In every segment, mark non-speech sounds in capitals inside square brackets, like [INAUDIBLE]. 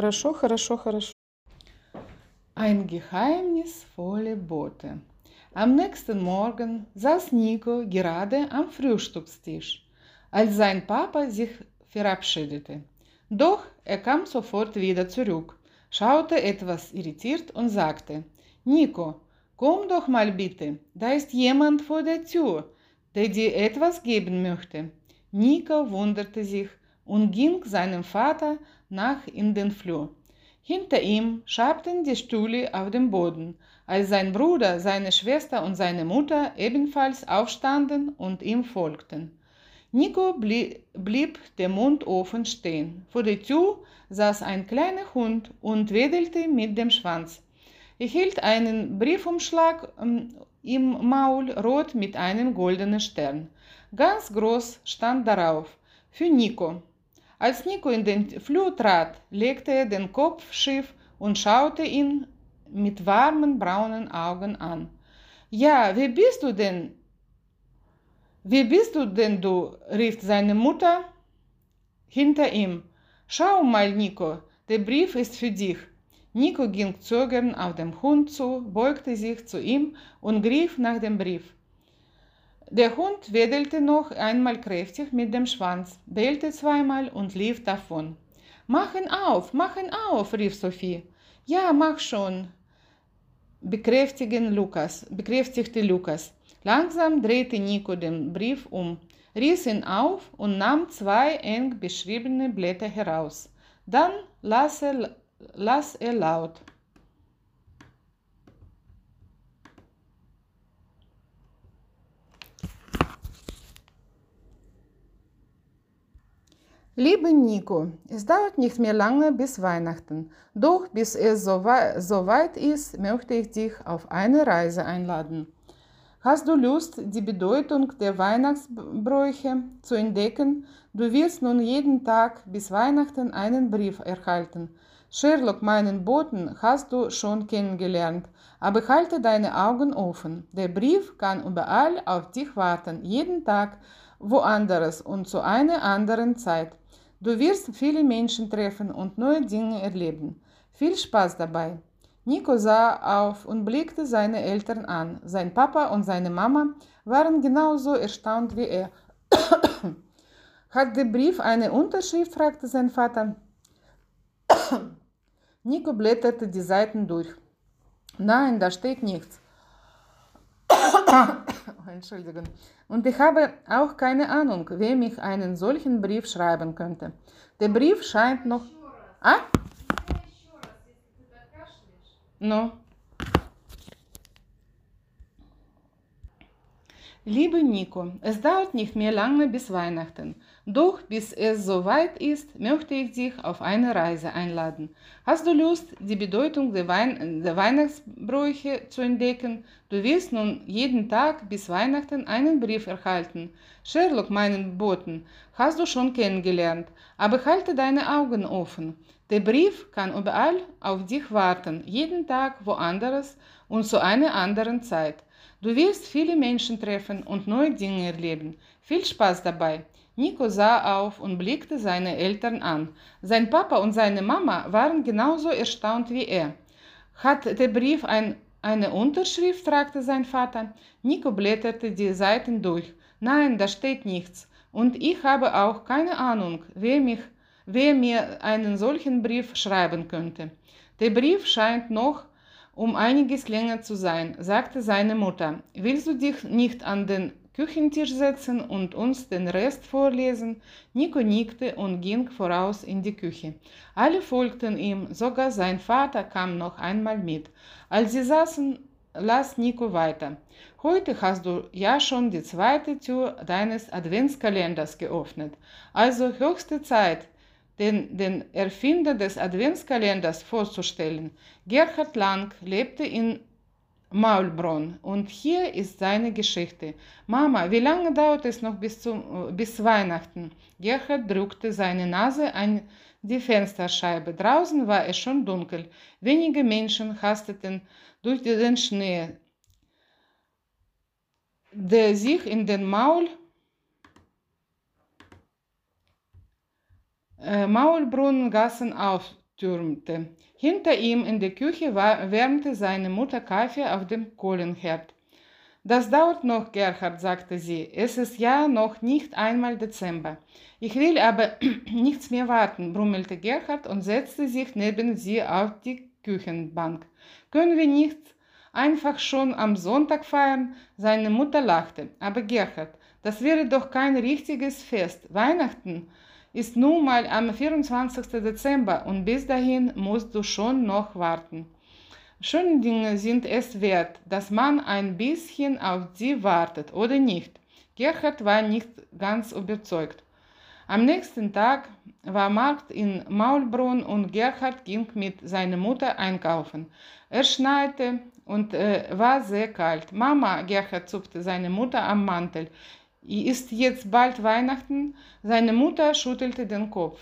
Хорошо, хорошо, хорошо. Ein geheimnisvolle Bote. Am nächsten Morgen saß Nico gerade am Frühstückstisch, als sein Papa sich verabschiedete. Doch er kam sofort wieder zurück, schaute etwas irritiert und sagte, Nico, komm doch mal bitte, da ist jemand vor der Tür, der dir etwas geben möchte. Nico wunderte sich und ging seinem Vater nach in den Flur. Hinter ihm schabten die Stühle auf dem Boden, als sein Bruder, seine Schwester und seine Mutter ebenfalls aufstanden und ihm folgten. Nico blieb der Mund offen stehen. Vor der Tür saß ein kleiner Hund und wedelte mit dem Schwanz. Er hielt einen Briefumschlag ähm, im Maul, rot mit einem goldenen Stern. Ganz groß stand darauf: Für Nico. Als Nico in den Flur trat, legte er den Kopf schief und schaute ihn mit warmen braunen Augen an. Ja, wer bist du denn? Wie bist du denn du? rief seine Mutter hinter ihm. Schau mal, Nico, der Brief ist für dich. Nico ging zögernd auf den Hund zu, beugte sich zu ihm und griff nach dem Brief. Der Hund wedelte noch einmal kräftig mit dem Schwanz, bellte zweimal und lief davon. Mach ihn auf, mach ihn auf, rief Sophie. Ja, mach schon, bekräftigen Lukas, bekräftigte Lukas. Langsam drehte Nico den Brief um, riss ihn auf und nahm zwei eng beschriebene Blätter heraus. Dann las er, las er laut. Liebe Nico, es dauert nicht mehr lange bis Weihnachten. Doch bis es so weit ist, möchte ich dich auf eine Reise einladen. Hast du Lust, die Bedeutung der Weihnachtsbräuche zu entdecken? Du wirst nun jeden Tag bis Weihnachten einen Brief erhalten. Sherlock, meinen Boten, hast du schon kennengelernt, aber halte deine Augen offen. Der Brief kann überall auf dich warten, jeden Tag woanders und zu einer anderen Zeit. Du wirst viele Menschen treffen und neue Dinge erleben. Viel Spaß dabei. Nico sah auf und blickte seine Eltern an. Sein Papa und seine Mama waren genauso erstaunt wie er. [COUGHS] Hat der Brief eine Unterschrift? fragte sein Vater. [COUGHS] Nico blätterte die Seiten durch. Nein, da steht nichts. [COUGHS] Entschuldigung. Und ich habe auch keine Ahnung, wem ich einen solchen Brief schreiben könnte. Der Brief scheint noch. Ah? No. Liebe Nico, es dauert nicht mehr lange bis Weihnachten. Doch bis es soweit ist, möchte ich dich auf eine Reise einladen. Hast du Lust, die Bedeutung der, Wein der Weihnachtsbräuche zu entdecken? Du wirst nun jeden Tag bis Weihnachten einen Brief erhalten. Sherlock, meinen Boten, hast du schon kennengelernt, aber halte deine Augen offen. Der Brief kann überall auf dich warten, jeden Tag woanders und zu einer anderen Zeit. Du wirst viele Menschen treffen und neue Dinge erleben. Viel Spaß dabei. Nico sah auf und blickte seine Eltern an. Sein Papa und seine Mama waren genauso erstaunt wie er. Hat der Brief ein, eine Unterschrift? fragte sein Vater. Nico blätterte die Seiten durch. Nein, da steht nichts. Und ich habe auch keine Ahnung, wer, mich, wer mir einen solchen Brief schreiben könnte. Der Brief scheint noch um einiges länger zu sein, sagte seine Mutter. Willst du dich nicht an den Küchentisch setzen und uns den Rest vorlesen? Nico nickte und ging voraus in die Küche. Alle folgten ihm, sogar sein Vater kam noch einmal mit. Als sie saßen, las Nico weiter. Heute hast du ja schon die zweite Tür deines Adventskalenders geöffnet. Also höchste Zeit, den, den Erfinder des Adventskalenders vorzustellen. Gerhard Lang lebte in Maulbronn und hier ist seine Geschichte. Mama, wie lange dauert es noch bis, zum, bis Weihnachten? Gerhard drückte seine Nase an die Fensterscheibe. Draußen war es schon dunkel. Wenige Menschen hasteten durch den Schnee, der sich in den Maul Maulbrunnengassen türmte. Hinter ihm in der Küche wärmte seine Mutter Kaffee auf dem Kohlenherd. Das dauert noch, Gerhard, sagte sie. Es ist ja noch nicht einmal Dezember. Ich will aber [CLEARS THROAT] nichts mehr warten, brummelte Gerhard und setzte sich neben sie auf die Küchenbank. Können wir nicht einfach schon am Sonntag feiern? Seine Mutter lachte. Aber Gerhard, das wäre doch kein richtiges Fest. Weihnachten ist nun mal am 24. Dezember und bis dahin musst du schon noch warten. Schöne Dinge sind es wert, dass man ein bisschen auf sie wartet, oder nicht? Gerhard war nicht ganz überzeugt. Am nächsten Tag war Markt in Maulbrunn und Gerhard ging mit seiner Mutter einkaufen. Er schneite und äh, war sehr kalt. Mama, Gerhard zupfte seine Mutter am Mantel. Ist jetzt bald Weihnachten? Seine Mutter schüttelte den Kopf.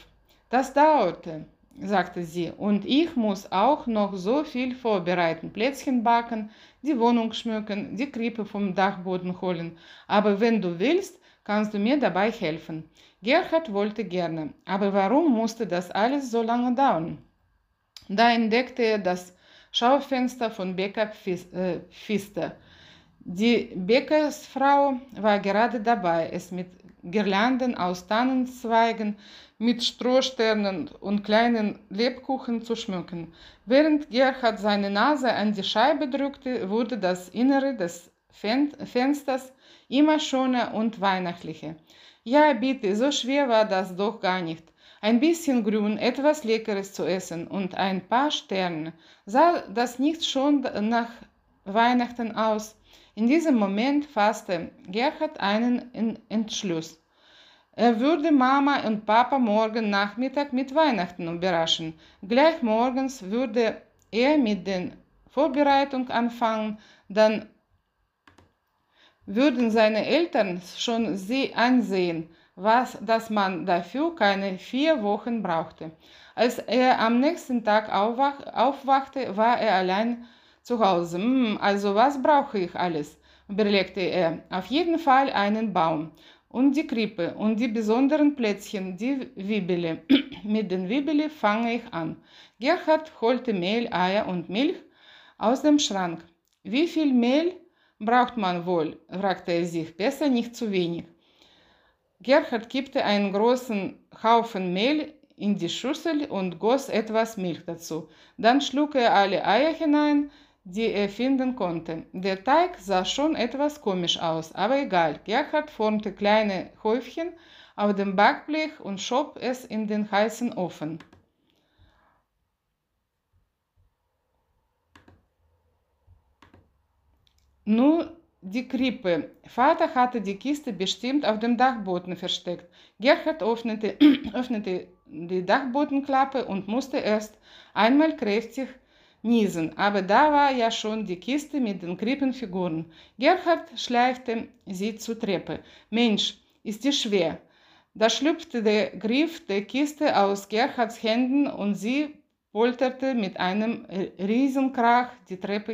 Das dauerte, sagte sie, und ich muss auch noch so viel vorbereiten. Plätzchen backen, die Wohnung schmücken, die Krippe vom Dachboden holen. Aber wenn du willst, kannst du mir dabei helfen. Gerhard wollte gerne, aber warum musste das alles so lange dauern? Da entdeckte er das Schaufenster von Bäcker Pfister. Die Bäckersfrau war gerade dabei, es mit Girlanden aus Tannenzweigen, mit Strohsternen und kleinen Lebkuchen zu schmücken. Während Gerhard seine Nase an die Scheibe drückte, wurde das Innere des Fensters immer schöner und weihnachtlicher. Ja, bitte, so schwer war das doch gar nicht. Ein bisschen Grün, etwas Leckeres zu essen und ein paar Sterne. Sah das nicht schon nach Weihnachten aus? In diesem Moment fasste Gerhard einen Entschluss. Er würde Mama und Papa morgen Nachmittag mit Weihnachten überraschen. Gleich morgens würde er mit den Vorbereitungen anfangen, dann würden seine Eltern schon sie ansehen, was, dass man dafür keine vier Wochen brauchte. Als er am nächsten Tag aufwach, aufwachte, war er allein zu Hause. Hm, also was brauche ich alles? überlegte er. Auf jeden Fall einen Baum und die Krippe und die besonderen Plätzchen, die Wibbele. [CLEARS THROAT] Mit den Wibbele fange ich an. Gerhard holte Mehl, Eier und Milch aus dem Schrank. Wie viel Mehl braucht man wohl? fragte er sich. Besser nicht zu wenig. Gerhard kippte einen großen Haufen Mehl in die Schüssel und goss etwas Milch dazu. Dann schlug er alle Eier hinein, die er finden konnte. Der Teig sah schon etwas komisch aus, aber egal. Gerhard formte kleine Häufchen auf dem Backblech und schob es in den heißen Ofen. Nur die Krippe. Vater hatte die Kiste bestimmt auf dem Dachboden versteckt. Gerhard öffnete, öffnete die Dachbodenklappe und musste erst einmal kräftig niesen, aber da war ja schon die Kiste mit den Krippenfiguren. Gerhard schleifte sie zur Treppe. Mensch, ist die schwer. Da schlüpfte der Griff der Kiste aus Gerhards Händen und sie polterte mit einem Riesenkrach die Treppe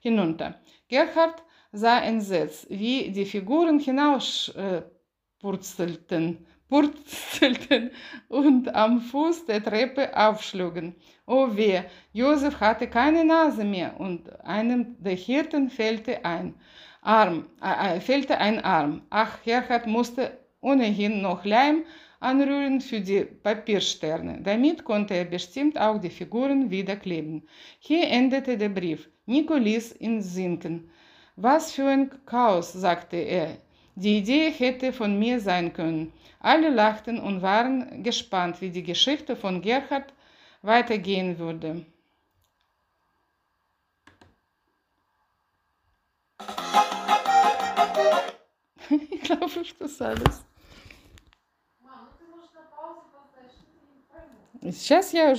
hinunter. Gerhard sah entsetzt, wie die Figuren hinauspurzelten purzelten und am Fuß der Treppe aufschlugen. Oh weh, Josef hatte keine Nase mehr und einem der Hirten fehlte ein Arm, äh, fehlte ein Arm. Ach, Gerhard musste ohnehin noch Leim anrühren für die Papiersterne. Damit konnte er bestimmt auch die Figuren wieder kleben. Hier endete der Brief. Nico ließ ihn sinken. Was für ein Chaos, sagte er. Die Idee hätte von mir sein können. Alle lachten und waren gespannt, wie die Geschichte von Gerhard weitergehen würde. [LAUGHS] ich glaube, ich das alles. Сейчас я уже